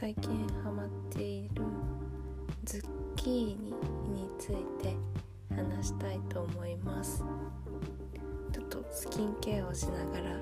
最近ハマっているズッキーニについて話したいと思います。ちょっとスキンケアをしながら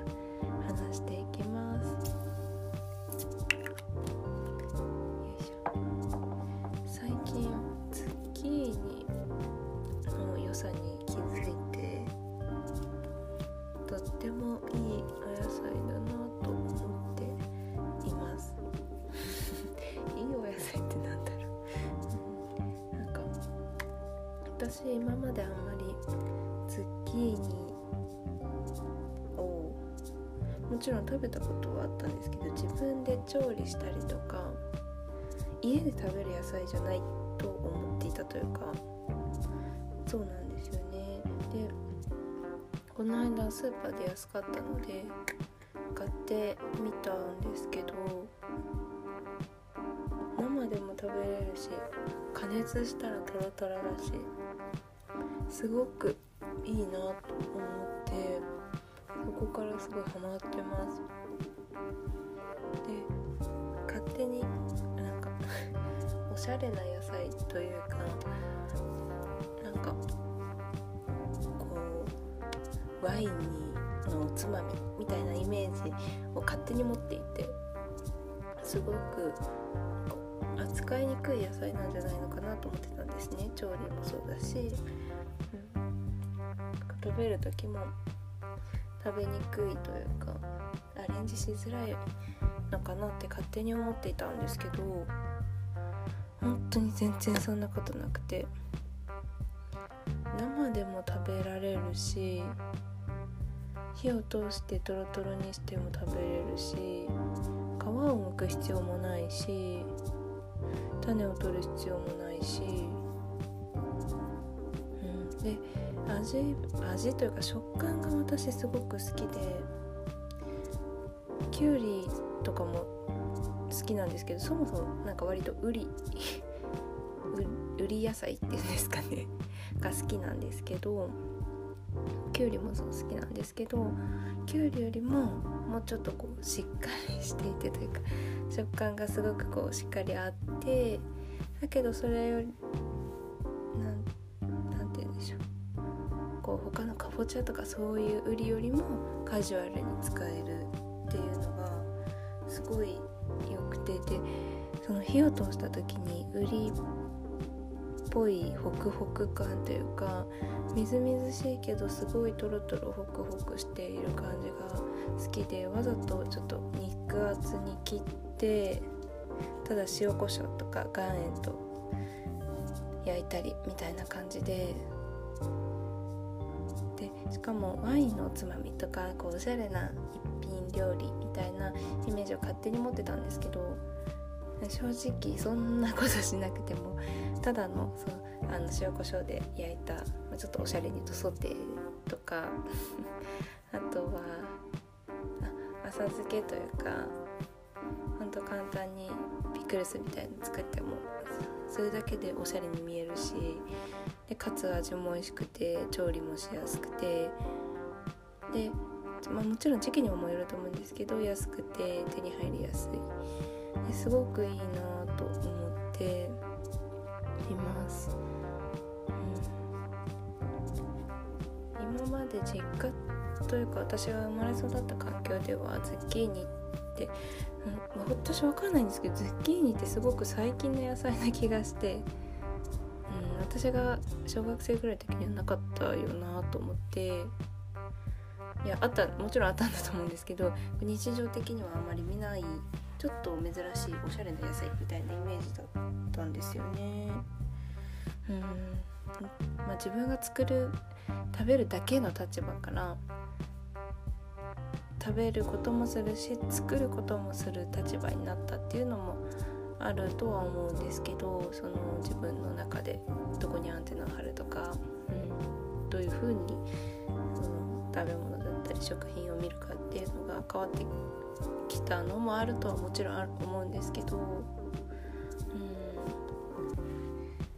私今まであんまりズッキーニをもちろん食べたことはあったんですけど自分で調理したりとか家で食べる野菜じゃないと思っていたというかそうなんですよね。でこの間スーパーで安かったので買ってみたんですけど生でも食べれるし加熱したらトロトロだしすごくいいなと思って。そこからすごいハマってますで勝手になんかおしゃれな野菜というかなんかこうワインにのおつまみみたいなイメージを勝手に持っていてすごく扱いにくい野菜なんじゃないのかなと思ってたんですね。調理もそうだし、うん、食べる時も食べにくいというかアレンジしづらいのかなって勝手に思っていたんですけど本当に全然そんなことなくて生でも食べられるし火を通してトロトロにしても食べれるし皮を剥く必要もないし種を取る必要もないし、うん、で味味というか食感が私すごく好きできゅうりとかも好きなんですけどそもそもなんか割と売り売り野菜っていうんですかねが好きなんですけどきゅうりもそう好きなんですけどきゅうりよりももうちょっとこうしっかりしていてというか 食感がすごくこうしっかりあってだけどそれよりなんなんて言うんでしょう。こう他のかぼちゃとかそういう売りよりもカジュアルに使えるっていうのがすごい良くてでその火を通した時に売りぽいホクホク感というかみずみずしいけどすごいトロトロホクホクしている感じが好きでわざとちょっと肉厚に切ってただ塩コショウとか岩塩と焼いたりみたいな感じででしかもワインのおつまみとかこうおしゃれな一品料理みたいなイメージを勝手に持ってたんですけど正直そんなことしなくてもただのそうあの塩コショウで焼いた、ま、ちょっとおしゃれに言うとソテーとか あとは浅漬けというかほんと簡単にピクルスみたいに作ってもそれだけでおしゃれに見えるしでかつ味も美味しくて調理もしやすくてで、まあ、もちろん時期にもよると思うんですけど安くて手に入りやすい。すごくいいなと思っています、うん、今まで実家というか私が生まれ育った環境ではズッキーニって、うん、私わかんないんですけどズッキーニってすごく最近の野菜な気がして、うん、私が小学生ぐらいの時にはなかったよなと思っていやあったもちろんあったんだと思うんですけど日常的にはあまり見ないちょっと珍しいおしゃれな野菜みたいなイメージだったんですよね。うんまあ、自分が作る食べるだけの立場から食べることもするし作ることもする立場になったっていうのもあるとは思うんですけどその自分の中でどこにアンテナを張るとか、うん、どういうふうにその食べ物ったり食品を見るかっていうのが変わってきたのもあるとはもちろんあると思うんですけど、うん、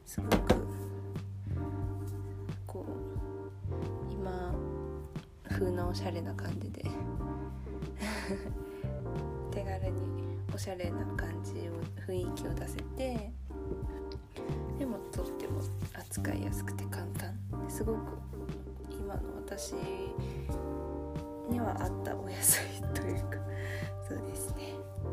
すごくこう今風なおしゃれな感じで 手軽におしゃれな感じを雰囲気を出せてでもとって使いやすくて簡単。すごく今の私には合ったお野菜というかそうですね。う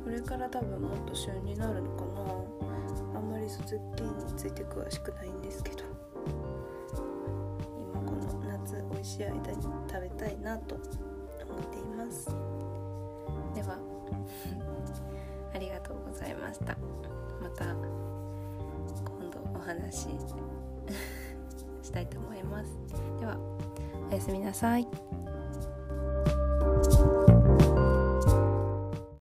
ん。これから多分もっと旬になるのかな。あんまりズッキーニについて詳しくないんですけど。今この夏美味しい間に食べたいなと思っています。では ありがとうございました。また今度お話したいと思います。ではおやすみなさい。